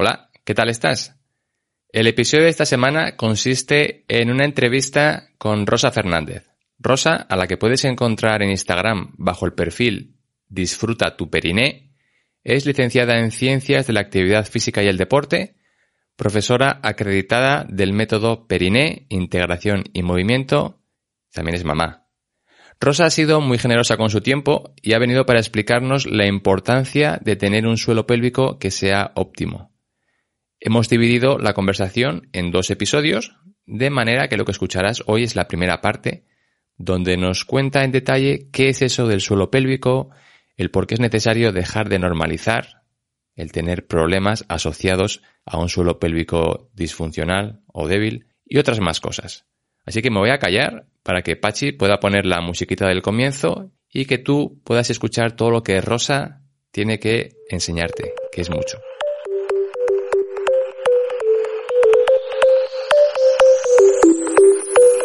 Hola, ¿qué tal estás? El episodio de esta semana consiste en una entrevista con Rosa Fernández. Rosa, a la que puedes encontrar en Instagram bajo el perfil Disfruta tu Periné, es licenciada en Ciencias de la Actividad Física y el Deporte, profesora acreditada del método Periné, Integración y Movimiento, también es mamá. Rosa ha sido muy generosa con su tiempo y ha venido para explicarnos la importancia de tener un suelo pélvico que sea óptimo. Hemos dividido la conversación en dos episodios, de manera que lo que escucharás hoy es la primera parte, donde nos cuenta en detalle qué es eso del suelo pélvico, el por qué es necesario dejar de normalizar el tener problemas asociados a un suelo pélvico disfuncional o débil y otras más cosas. Así que me voy a callar para que Pachi pueda poner la musiquita del comienzo y que tú puedas escuchar todo lo que Rosa tiene que enseñarte, que es mucho.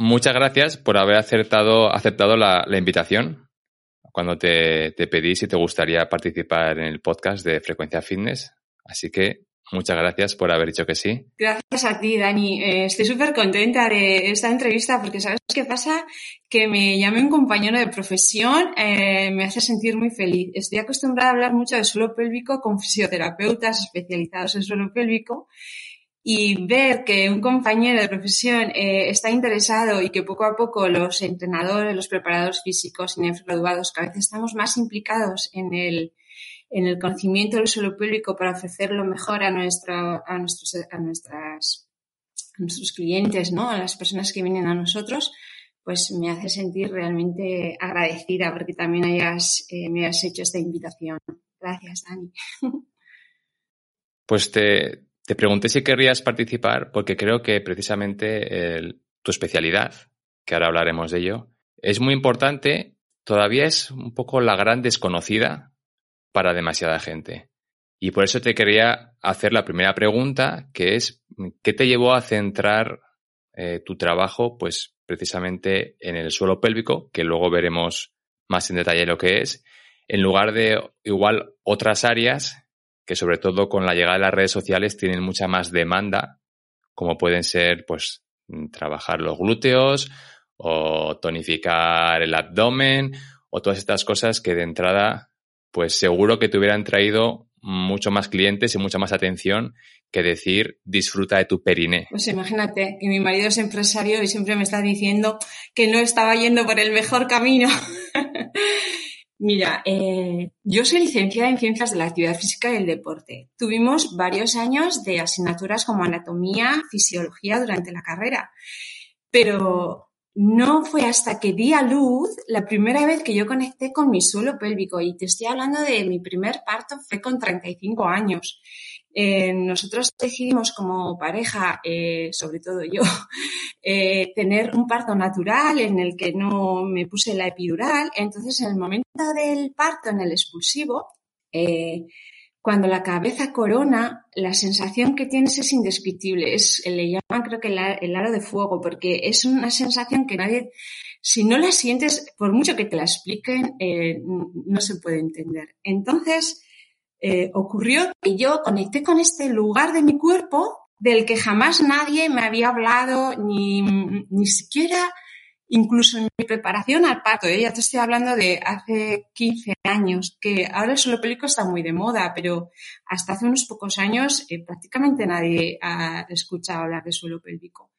muchas gracias por haber aceptado la, invitación cuando te, te, pedí si te gustaría participar en el podcast de Frecuencia Fitness. Así que muchas gracias por haber dicho que sí. Gracias a ti, Dani. Eh, estoy súper contenta de esta entrevista porque ¿sabes qué pasa? Que me llame un compañero de profesión eh, me hace sentir muy feliz. Estoy acostumbrada a hablar mucho de suelo pélvico con fisioterapeutas especializados en suelo pélvico y ver que un compañero de profesión eh, está interesado y que poco a poco los entrenadores, los preparadores físicos y nefrograduados cada vez estamos más implicados en el, en el conocimiento del suelo público para ofrecer lo mejor a, nuestra, a, nuestros, a, nuestras, a nuestros clientes, ¿no? a las personas que vienen a nosotros, pues me hace sentir realmente agradecida porque también hayas, eh, me hayas hecho esta invitación. Gracias, Dani. Pues te, te pregunté si querrías participar porque creo que precisamente tu especialidad, que ahora hablaremos de ello, es muy importante, todavía es un poco la gran desconocida para demasiada gente. Y por eso te quería hacer la primera pregunta, que es, ¿qué te llevó a centrar eh, tu trabajo, pues precisamente en el suelo pélvico, que luego veremos más en detalle lo que es, en lugar de igual otras áreas que sobre todo con la llegada de las redes sociales tienen mucha más demanda, como pueden ser, pues, trabajar los glúteos o tonificar el abdomen o todas estas cosas que de entrada, pues seguro que te hubieran traído mucho más clientes y mucha más atención que decir disfruta de tu periné. Pues imagínate que mi marido es empresario y siempre me está diciendo que no estaba yendo por el mejor camino. Mira, eh, yo soy licenciada en Ciencias de la Actividad Física y el Deporte. Tuvimos varios años de asignaturas como anatomía, fisiología durante la carrera, pero no fue hasta que di a luz la primera vez que yo conecté con mi suelo pélvico y te estoy hablando de mi primer parto fue con 35 años. Eh, nosotros decidimos como pareja, eh, sobre todo yo, eh, tener un parto natural en el que no me puse la epidural. Entonces, en el momento del parto, en el expulsivo, cuando la cabeza corona, la sensación que tienes es indescriptible. Es, le llaman creo que el, aro de fuego, porque es una sensación que nadie, si no la sientes, por mucho que te la expliquen, no se puede entender. Entonces, eh, ocurrió que yo conecté con este lugar de mi cuerpo del que jamás nadie me había hablado, ni, ni siquiera incluso en mi preparación al parto. ¿eh? Ya te estoy hablando de hace 15 años, que ahora el suelo pélvico está muy de moda, pero hasta hace unos pocos años eh, prácticamente nadie ha escuchado hablar de suelo pélvico.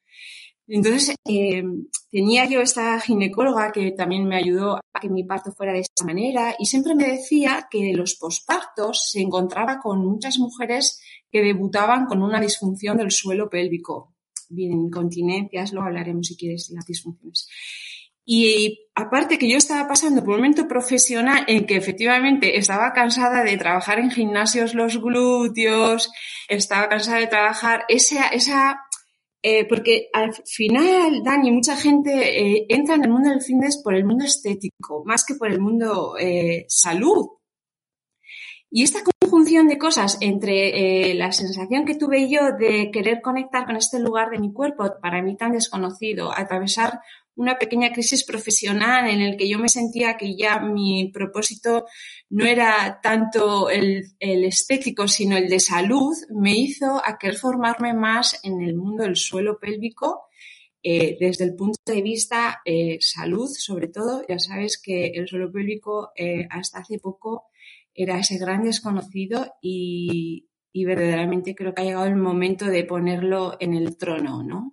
Entonces, eh, tenía yo esta ginecóloga que también me ayudó a que mi parto fuera de esta manera y siempre me decía que los pospartos se encontraba con muchas mujeres que debutaban con una disfunción del suelo pélvico, bien incontinencias, luego hablaremos si quieres las disfunciones. Y aparte que yo estaba pasando por un momento profesional en que efectivamente estaba cansada de trabajar en gimnasios los glúteos, estaba cansada de trabajar esa, esa eh, porque al final, Dani, mucha gente eh, entra en el mundo del fitness por el mundo estético, más que por el mundo eh, salud. Y esta conjunción de cosas entre la sensación que tuve yo de querer conectar con este lugar de mi cuerpo, para mí tan desconocido, atravesar una pequeña crisis profesional en el que yo me sentía que ya mi propósito no era tanto el, estético, sino el de salud, me hizo a querer formarme más en el mundo del suelo pélvico eh, desde el punto de vista eh, salud, sobre todo. Ya sabes que el suelo pélvico eh, hasta hace poco era ese gran desconocido y, y verdaderamente creo que ha llegado el momento de ponerlo en el trono, ¿no?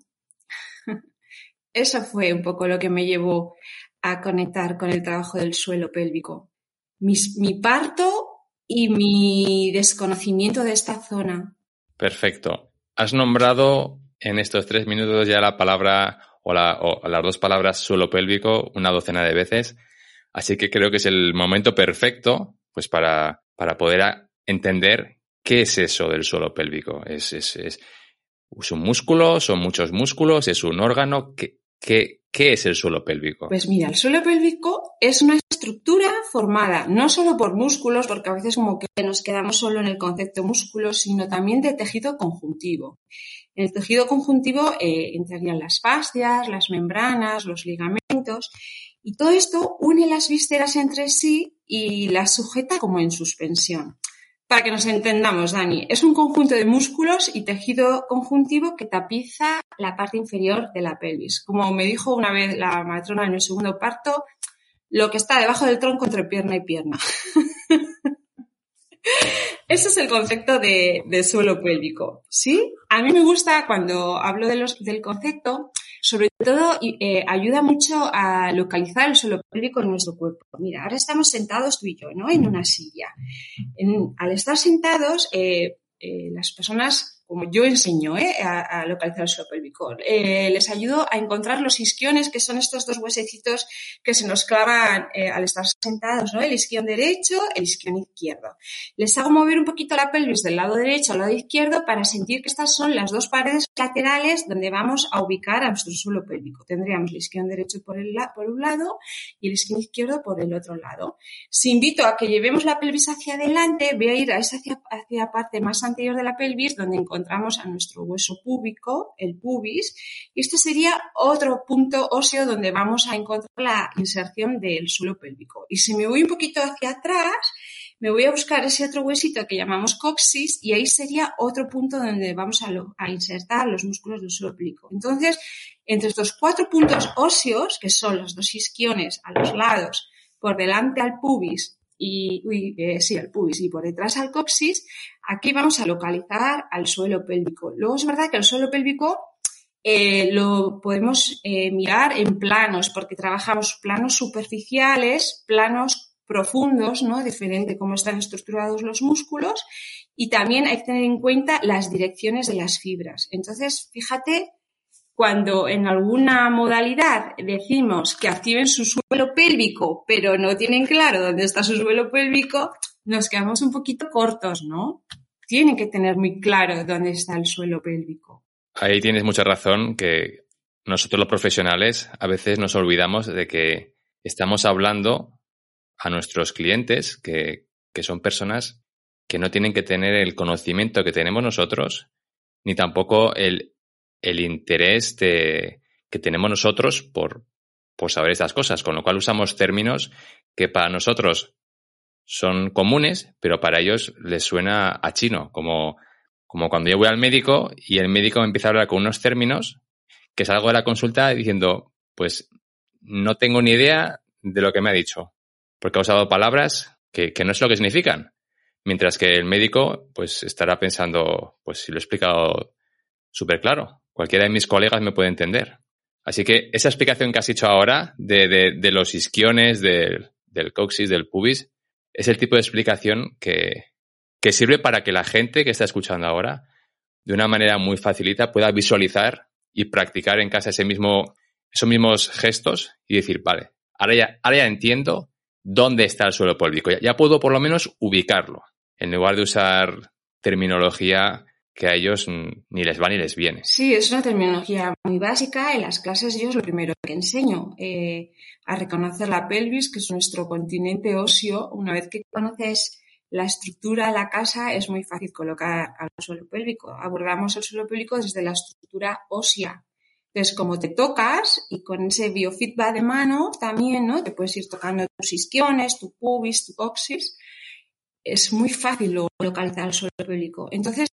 Eso fue un poco lo que me llevó a conectar con el trabajo del suelo pélvico. Mi, parto y mi desconocimiento de esta zona. Perfecto. Has nombrado en estos tres minutos ya la palabra o, las dos palabras suelo pélvico una docena de veces. Así que creo que es el momento perfecto pues para, para poder entender qué es eso del suelo pélvico. ¿Es, es, es, ¿Es un músculo? ¿Son muchos músculos? ¿Es un órgano? ¿Qué, es el suelo pélvico? Pues mira, el suelo pélvico es una estructura formada no solo por músculos, porque a veces como que nos quedamos solo en el concepto músculo, sino también de tejido conjuntivo. En el tejido conjuntivo eh, entrarían las fascias, las membranas, los ligamentos, y todo esto une las vísceras entre sí y las sujeta como en suspensión. Para que nos entendamos, Dani, es un conjunto de músculos y tejido conjuntivo que tapiza la parte inferior de la pelvis. Como me dijo una vez la matrona en el segundo parto, lo que está debajo del tronco entre pierna y pierna. Ese es el concepto de, suelo pélvico. ¿Sí? A mí me gusta cuando hablo del concepto sobre todo, eh, ayuda mucho a localizar el suelo pélvico en nuestro cuerpo. Mira, ahora estamos sentados tú y yo, ¿no? En una silla. al estar sentados, eh, eh, las personas como yo enseño ¿eh? a, localizar el suelo pélvico. Eh, les ayudo a encontrar los isquiones, que son estos dos huesecitos que se nos clavan eh, al estar sentados, ¿no? El isquión derecho, el isquión izquierdo. Les hago mover un poquito la pelvis del lado derecho al lado izquierdo para sentir que estas son las dos paredes laterales donde vamos a ubicar a nuestro suelo pélvico. Tendríamos el isquión derecho por, el por un lado y el isquión izquierdo por el otro lado. Si invito a que llevemos la pelvis hacia adelante, voy a ir a esa hacia, hacia la parte más anterior de la pelvis donde encontramos encontramos a nuestro hueso púbico, el pubis, y este sería otro punto óseo donde vamos a encontrar la inserción del suelo pélvico. Y si me voy un poquito hacia atrás, me voy a buscar ese otro huesito que llamamos coxis y ahí sería otro punto donde vamos a, insertar los músculos del suelo pélvico. Entonces, entre estos cuatro puntos óseos, que son los dos isquiones a los lados, por delante al pubis y, sí, al pubis y por detrás al coxis, aquí vamos a localizar al suelo pélvico. Luego es verdad que el suelo pélvico eh, lo podemos eh, mirar en planos, porque trabajamos planos superficiales, planos profundos, ¿no? Diferente cómo están estructurados los músculos, y también hay que tener en cuenta las direcciones de las fibras. Entonces, fíjate cuando en alguna modalidad decimos que activen su suelo pélvico, pero no tienen claro dónde está su suelo pélvico, nos quedamos un poquito cortos, ¿no? Tienen que tener muy claro dónde está el suelo pélvico. Ahí tienes mucha razón que nosotros los profesionales a veces nos olvidamos de que estamos hablando a nuestros clientes que, que son personas que no tienen que tener el conocimiento que tenemos nosotros, ni tampoco el el interés que tenemos nosotros por, por saber estas cosas, con lo cual usamos términos que para nosotros son comunes, pero para ellos les suena a chino, como, como cuando yo voy al médico y el médico me empieza a hablar con unos términos que salgo de la consulta diciendo, pues no tengo ni idea de lo que me ha dicho, porque ha usado palabras que, que no es lo que significan. Mientras que el médico, pues estará pensando, pues si lo he explicado súper claro. Cualquiera de mis colegas me puede entender. Así que esa explicación que has hecho ahora de, de, los isquiones, del, coxis, del pubis, es el tipo de explicación que, que sirve para que la gente que está escuchando ahora, de una manera muy facilita, pueda visualizar y practicar en casa ese mismo esos mismos gestos y decir, vale, ahora ya, ahora ya entiendo dónde está el suelo pélvico. Ya puedo por lo menos ubicarlo, en lugar de usar terminología que a ellos ni les va ni les viene. Sí, es una terminología muy básica. En las clases yo es lo primero que enseño, eh, a reconocer la pelvis, que es nuestro continente óseo. Una vez que conoces la estructura de la casa, es muy fácil colocar al suelo pélvico. Abordamos el suelo pélvico desde la estructura ósea. Entonces, como te tocas y con ese biofeedback de mano también, ¿no? Te puedes ir tocando tus isquiones, tu pubis, tu coxis. Es muy fácil localizar el suelo pélvico. Entonces,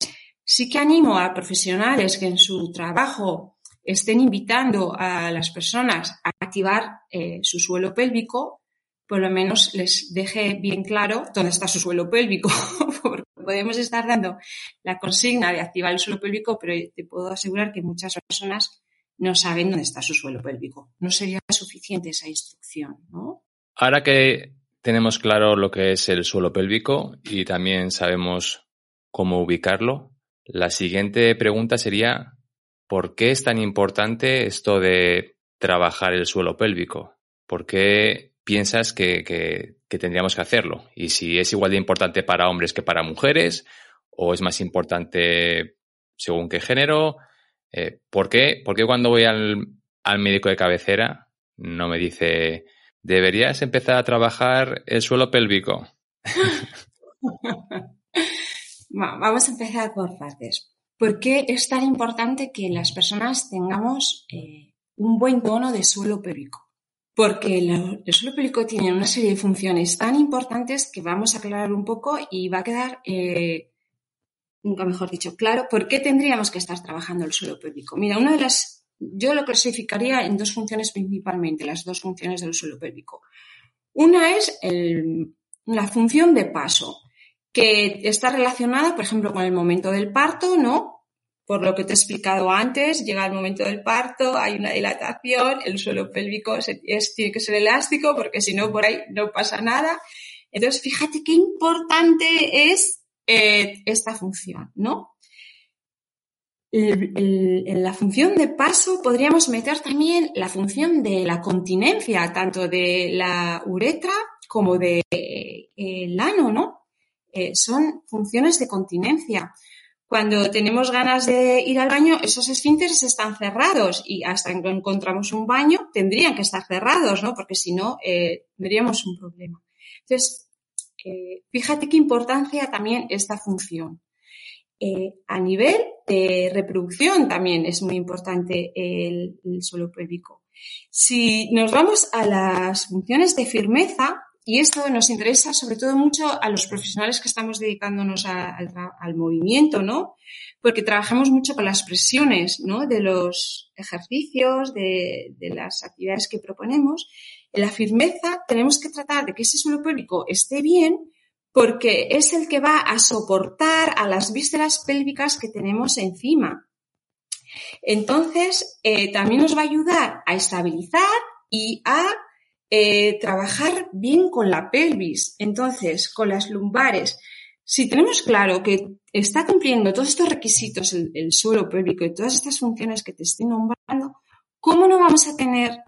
Sí que animo a profesionales que en su trabajo estén invitando a las personas a activar eh, su suelo pélvico, por lo menos les deje bien claro dónde está su suelo pélvico, porque podemos estar dando la consigna de activar el suelo pélvico, pero te puedo asegurar que muchas personas no saben dónde está su suelo pélvico. No sería suficiente esa instrucción, ¿no? Ahora que tenemos claro lo que es el suelo pélvico y también sabemos cómo ubicarlo, la siguiente pregunta sería, ¿por qué es tan importante esto de trabajar el suelo pélvico? ¿Por qué piensas que, tendríamos que hacerlo? Y si es igual de importante para hombres que para mujeres, o es más importante según qué género, eh, ¿por, qué? ¿por, qué, cuando voy al, al médico de cabecera no me dice, deberías empezar a trabajar el suelo pélvico? Vamos a empezar por partes. ¿Por qué es tan importante que las personas tengamos eh, un buen tono de suelo pélvico? Porque el suelo pélvico tiene una serie de funciones tan importantes que vamos a aclarar un poco y va a quedar, eh, nunca mejor dicho, claro, por qué tendríamos que estar trabajando el suelo pélvico. Mira, una de las, yo lo clasificaría en dos funciones principalmente, las dos funciones del suelo pélvico. Una es la función de paso que está relacionada, por ejemplo, con el momento del parto, ¿no? Por lo que te he explicado antes, llega el momento del parto, hay una dilatación, el suelo pélvico tiene que ser elástico porque si no, por ahí no pasa nada. Entonces, fíjate qué importante es eh, esta función, ¿no? En la función de paso podríamos meter también la función de la continencia, tanto de la uretra como del de, eh, ano, ¿no? Eh, son funciones de continencia. Cuando tenemos ganas de ir al baño, esos esfínteres están cerrados y hasta que encontramos un baño tendrían que estar cerrados, ¿no? Porque si no, eh, tendríamos un problema. Entonces, eh, fíjate qué importancia también esta función. a nivel de reproducción también es muy importante el, el suelo pélvico. Si nos vamos a las funciones de firmeza, y esto nos interesa sobre todo mucho a los profesionales que estamos dedicándonos al movimiento, ¿no? Porque trabajamos mucho con las presiones, ¿no? De los ejercicios, de, las actividades que proponemos. En la firmeza tenemos que tratar de que ese suelo pélvico esté bien porque es el que va a soportar a las vísceras pélvicas que tenemos encima. Entonces, eh, también nos va a ayudar a estabilizar y a eh, trabajar bien con la pelvis, entonces con las lumbares. Si tenemos claro que está cumpliendo todos estos requisitos el, suelo pélvico y todas estas funciones que te estoy nombrando, ¿cómo no vamos a tener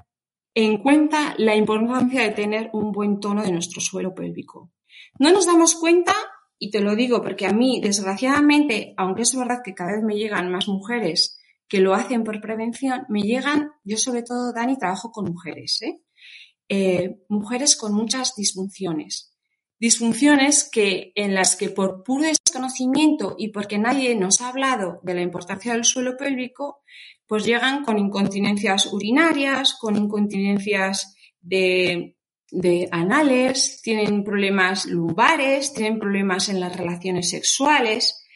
en cuenta la importancia de tener un buen tono de nuestro suelo pélvico? No nos damos cuenta, y te lo digo porque a mí, desgraciadamente, aunque es verdad que cada vez me llegan más mujeres que lo hacen por prevención, me llegan, yo sobre todo, Dani, trabajo con mujeres, ¿eh? Eh, mujeres con muchas disfunciones. Disfunciones que, en las que por puro desconocimiento y porque nadie nos ha hablado de la importancia del suelo pélvico, pues llegan con incontinencias urinarias, con incontinencias de, de anales, tienen problemas lumbares, tienen problemas en las relaciones sexuales,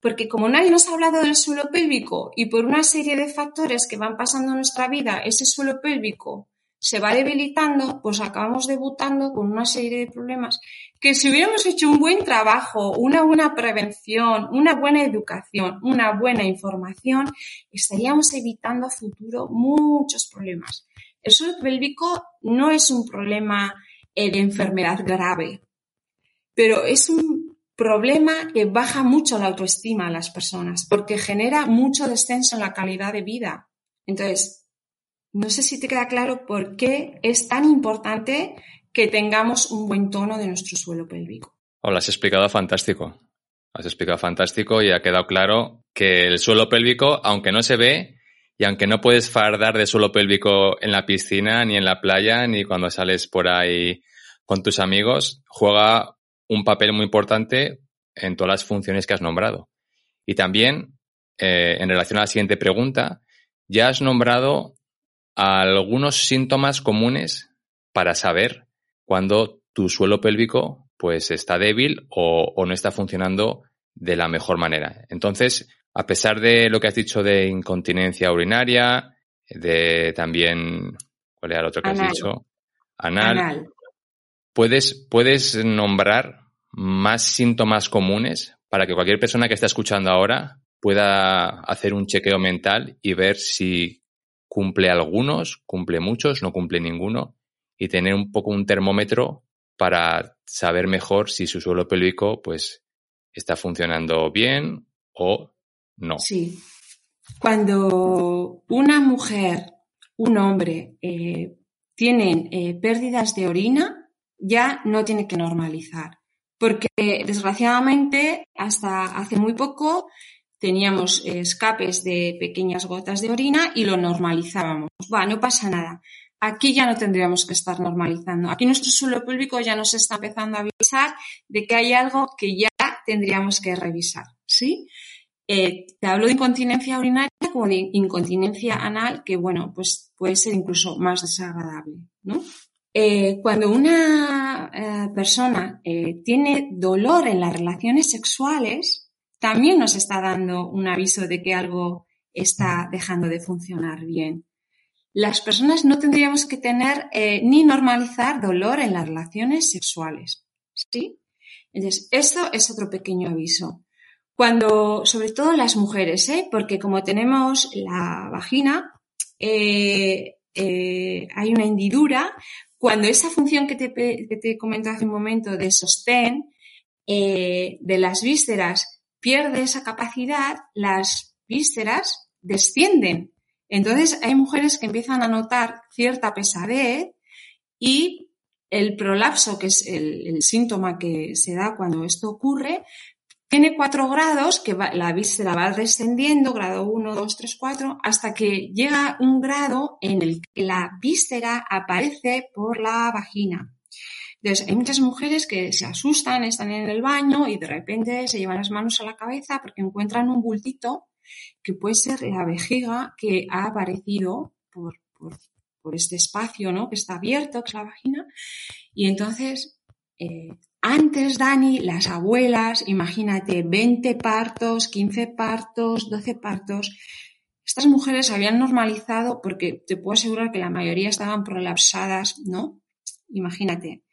porque como nadie nos ha hablado del suelo pélvico y por una serie de factores que van pasando en nuestra vida, ese suelo pélvico se va debilitando, pues acabamos debutando con una serie de problemas que si hubiéramos hecho un buen trabajo, una buena prevención, una buena educación, una buena información, estaríamos evitando a futuro muchos problemas. El suelo pélvico no es un problema eh, de enfermedad grave, pero es un problema que baja mucho la autoestima a las personas porque genera mucho descenso en la calidad de vida. Entonces, no sé si te queda claro por qué es tan importante que tengamos un buen tono de nuestro suelo pélvico. Oh, lo has explicado fantástico. Has explicado fantástico y ha quedado claro que el suelo pélvico, aunque no se ve y aunque no puedes fardar de suelo pélvico en la piscina, ni en la playa, ni cuando sales por ahí con tus amigos, juega un papel muy importante en todas las funciones que has nombrado. Y también, eh, en relación a la siguiente pregunta, ya has nombrado algunos síntomas comunes para saber cuando tu suelo pélvico pues está débil o, no está funcionando de la mejor manera. Entonces, a pesar de lo que has dicho de incontinencia urinaria, de también, ¿cuál era el otro que has dicho? Anal. ¿Puedes, ¿Puedes nombrar más síntomas comunes para que cualquier persona que está escuchando ahora pueda hacer un chequeo mental y ver si cumple algunos, cumple muchos, no cumple ninguno y tener un poco un termómetro para saber mejor si su suelo pélvico pues está funcionando bien o no. Sí. Cuando una mujer, un hombre eh, tienen eh, pérdidas de orina, ya no tiene que normalizar. Porque desgraciadamente hasta hace muy poco teníamos escapes de pequeñas gotas de orina y lo normalizábamos. Va, no pasa nada. Aquí ya no tendríamos que estar normalizando. Aquí nuestro suelo público ya nos está empezando a avisar de que hay algo que ya tendríamos que revisar, ¿sí? Eh, te hablo de incontinencia urinaria como de incontinencia anal, que bueno, pues puede ser incluso más desagradable, ¿no? Eh, cuando una eh, persona tiene dolor en las relaciones sexuales, también nos está dando un aviso de que algo está dejando de funcionar bien. Las personas no tendríamos que tener eh, ni normalizar dolor en las relaciones sexuales. ¿Sí? Entonces, esto es otro pequeño aviso. Cuando, sobre todo las mujeres, ¿eh? porque como tenemos la vagina, eh, hay una hendidura, cuando esa función que te, que te comenté hace un momento de sostén de las vísceras pierde esa capacidad, las vísceras descienden. Entonces hay mujeres que empiezan a notar cierta pesadez y el prolapso, que es el, síntoma que se da cuando esto ocurre, tiene cuatro grados, que la víscera va descendiendo, grado 1, 2, 3, 4, hasta que llega un grado en el que la víscera aparece por la vagina. Entonces, hay muchas mujeres que se asustan, están en el baño y de repente se llevan las manos a la cabeza porque encuentran un bultito que puede ser la vejiga que ha aparecido por, este espacio, ¿no? Que está abierto, que es la vagina. Y entonces, eh, antes, Dani, las abuelas, imagínate, 20 partos, 15 partos, 12 partos. Estas mujeres habían normalizado porque te puedo asegurar que la mayoría estaban prolapsadas, ¿no? Imagínate,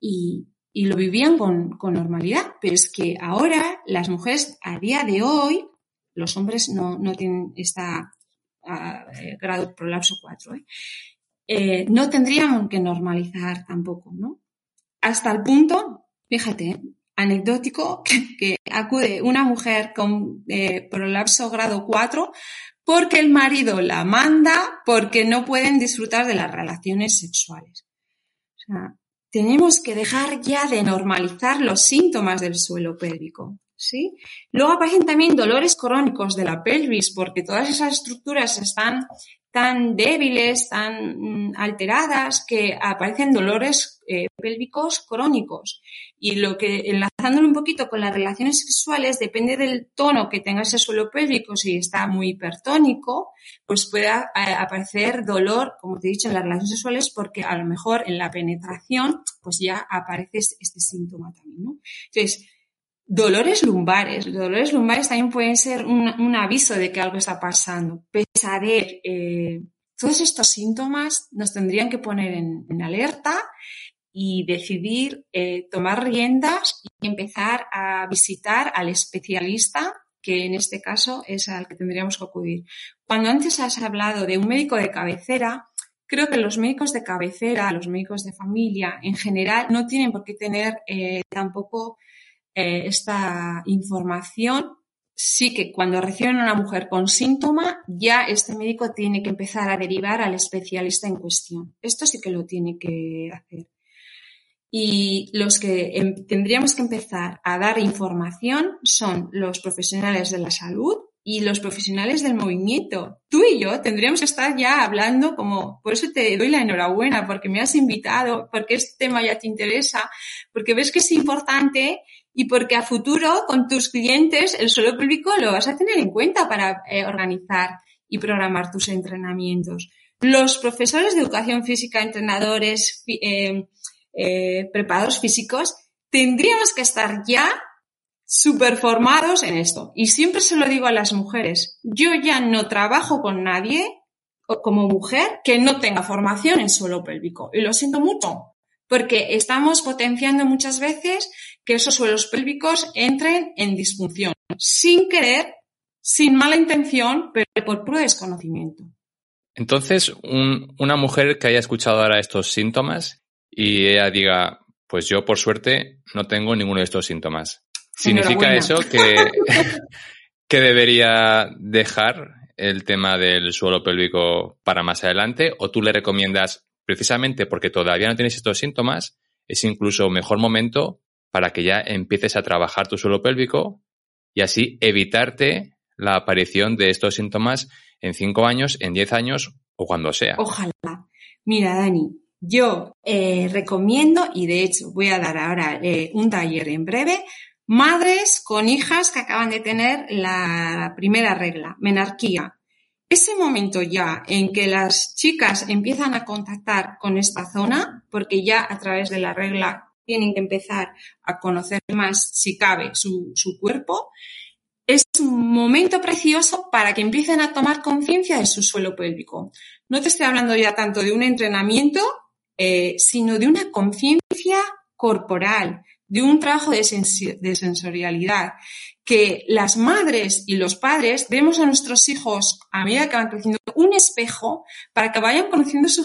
y, lo vivían con, normalidad. Pero es que ahora las mujeres a día de hoy, los hombres no, tienen esta eh, grado prolapso 4, ¿eh? ¿eh? no tendríamos que normalizar tampoco, ¿no? Hasta el punto, fíjate, anecdótico, que, acude una mujer con prolapso grado 4 porque el marido la manda porque no pueden disfrutar de las relaciones sexuales. O sea, tenemos que dejar ya de normalizar los síntomas del suelo pélvico. ¿sí? Luego aparecen también dolores crónicos de la pelvis, porque todas esas estructuras están tan débiles, tan mm, alteradas, que aparecen dolores eh, pélvicos crónicos. Y lo que, enlazándolo un poquito con las relaciones sexuales, depende del tono que tenga ese suelo pélvico, si está muy hipertónico, pues puede eh, aparecer dolor, como te he dicho, en las relaciones sexuales, porque a lo mejor en la penetración, pues ya aparece este, este síntoma también, ¿no? Entonces, Dolores lumbares. Dolores lumbares también pueden ser un, aviso de que algo está pasando. Pesadez. Eh, todos estos síntomas nos tendrían que poner en, alerta y decidir eh, tomar riendas y empezar a visitar al especialista, que en este caso es al que tendríamos que acudir. Cuando antes has hablado de un médico de cabecera, creo que los médicos de cabecera, los médicos de familia en general, no tienen por qué tener eh, tampoco eh, esta información sí que cuando reciben a una mujer con síntoma, ya este médico tiene que empezar a derivar al especialista en cuestión. Esto sí que lo tiene que hacer. Y los que em, tendríamos que empezar a dar información son los profesionales de la salud y los profesionales del movimiento. Tú y yo tendríamos que estar ya hablando como, por eso te doy la enhorabuena, porque me has invitado, porque este tema ya te interesa, porque ves que es importante y porque a futuro con tus clientes el suelo público lo vas a tener en cuenta para eh, organizar y programar tus entrenamientos. Los profesores de educación física, entrenadores, eh, eh, preparadores físicos, tendríamos que estar ya super formados en esto. Y siempre se lo digo a las mujeres, yo ya no trabajo con nadie como mujer que no tenga formación en suelo pélvico. Y lo siento mucho, porque estamos potenciando muchas veces que esos suelos pélvicos entren en disfunción, sin querer, sin mala intención, pero por puro desconocimiento. Entonces, una mujer que haya escuchado ahora estos síntomas y ella diga, pues yo por suerte no tengo ninguno de estos síntomas. ¿Significa eso que, que debería dejar el tema del suelo pélvico para más adelante? ¿O tú le recomiendas, precisamente porque todavía no tienes estos síntomas, es incluso mejor momento para que ya empieces a trabajar tu suelo pélvico y así evitarte la aparición de estos síntomas en cinco años, en diez años o cuando sea? Ojalá. Mira, Dani, yo eh, recomiendo, y de hecho voy a dar ahora eh, un taller en breve, madres con hijas que acaban de tener la primera regla, menarquía. Ese momento ya en que las chicas empiezan a contactar con esta zona, porque ya a través de la regla tienen que empezar a conocer más, si cabe, su, cuerpo, es un momento precioso para que empiecen a tomar conciencia de su suelo pélvico. No te estoy hablando ya tanto de un entrenamiento, eh, sino de una conciencia corporal, de un trabajo de, sensorialidad, que las madres y los padres vemos a nuestros hijos a medida que van creciendo un espejo para que vayan conociendo su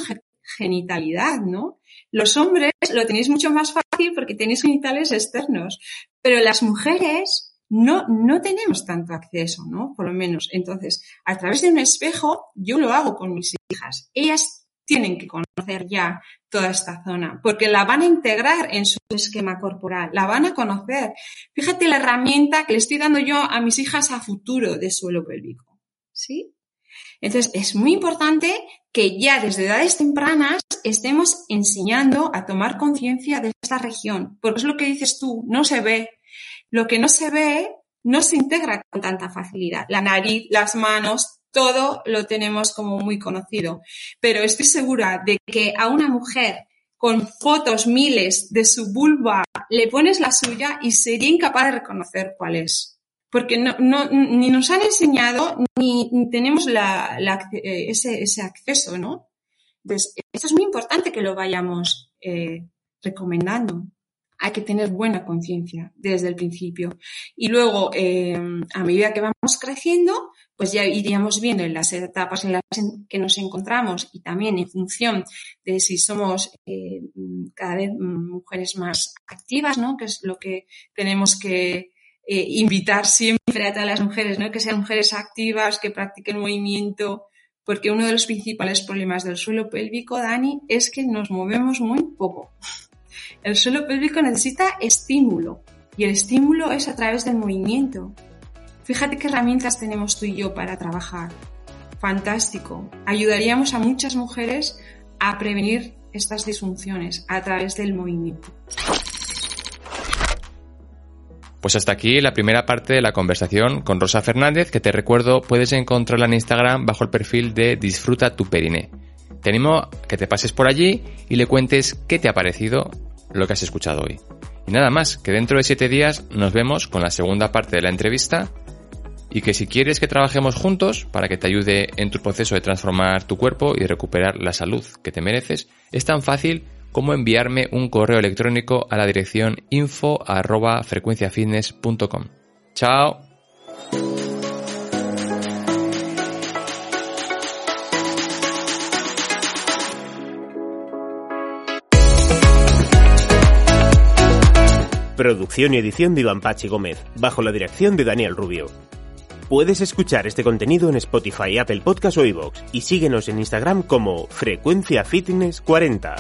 genitalidad, ¿no? Los hombres lo tenéis mucho más fácil porque tenéis genitales externos, pero las mujeres no, no tenemos tanto acceso, ¿no? Por lo menos. Entonces, a través de un espejo, yo lo hago con mis hijas. Ellas tienen que conocer ya toda esta zona, porque la van a integrar en su esquema corporal, la van a conocer. Fíjate la herramienta que le estoy dando yo a mis hijas a futuro de suelo pélvico. ¿Sí? Entonces, es muy importante que ya desde edades tempranas estemos enseñando a tomar conciencia de esta región, porque es lo que dices tú, no se ve. Lo que no se ve no se integra con tanta facilidad. La nariz, las manos, todo lo tenemos como muy conocido. Pero estoy segura de que a una mujer con fotos miles de su vulva le pones la suya y sería incapaz de reconocer cuál es. Porque no, no, ni nos han enseñado ni, tenemos la, eh, ese, ese, acceso, ¿no? Entonces, esto es muy importante que lo vayamos eh, recomendando hay que tener buena conciencia desde el principio. Y luego, eh, a medida que vamos creciendo, pues ya iríamos viendo en las etapas en las que nos encontramos y también en función de si somos eh, cada vez mujeres más activas, ¿no? Que es lo que tenemos que eh, invitar siempre a todas las mujeres, ¿no? Que sean mujeres activas, que practiquen movimiento, porque uno de los principales problemas del suelo pélvico, Dani, es que nos movemos muy poco. El suelo pélvico necesita estímulo y el estímulo es a través del movimiento. Fíjate qué herramientas tenemos tú y yo para trabajar. Fantástico. Ayudaríamos a muchas mujeres a prevenir estas disfunciones a través del movimiento. Pues hasta aquí la primera parte de la conversación con Rosa Fernández, que te recuerdo puedes encontrarla en Instagram bajo el perfil de Disfruta tu Periné. Te animo a que te pases por allí y le cuentes qué te ha parecido lo que has escuchado hoy. Y nada más, que dentro de siete días nos vemos con la segunda parte de la entrevista y que si quieres que trabajemos juntos para que te ayude en tu proceso de transformar tu cuerpo y recuperar la salud que te mereces, es tan fácil como enviarme un correo electrónico a la dirección info Chao. Producción y edición de Iván Pachi Gómez, bajo la dirección de Daniel Rubio. Puedes escuchar este contenido en Spotify, Apple Podcast o iVoox y síguenos en Instagram como Frecuencia Fitness 40.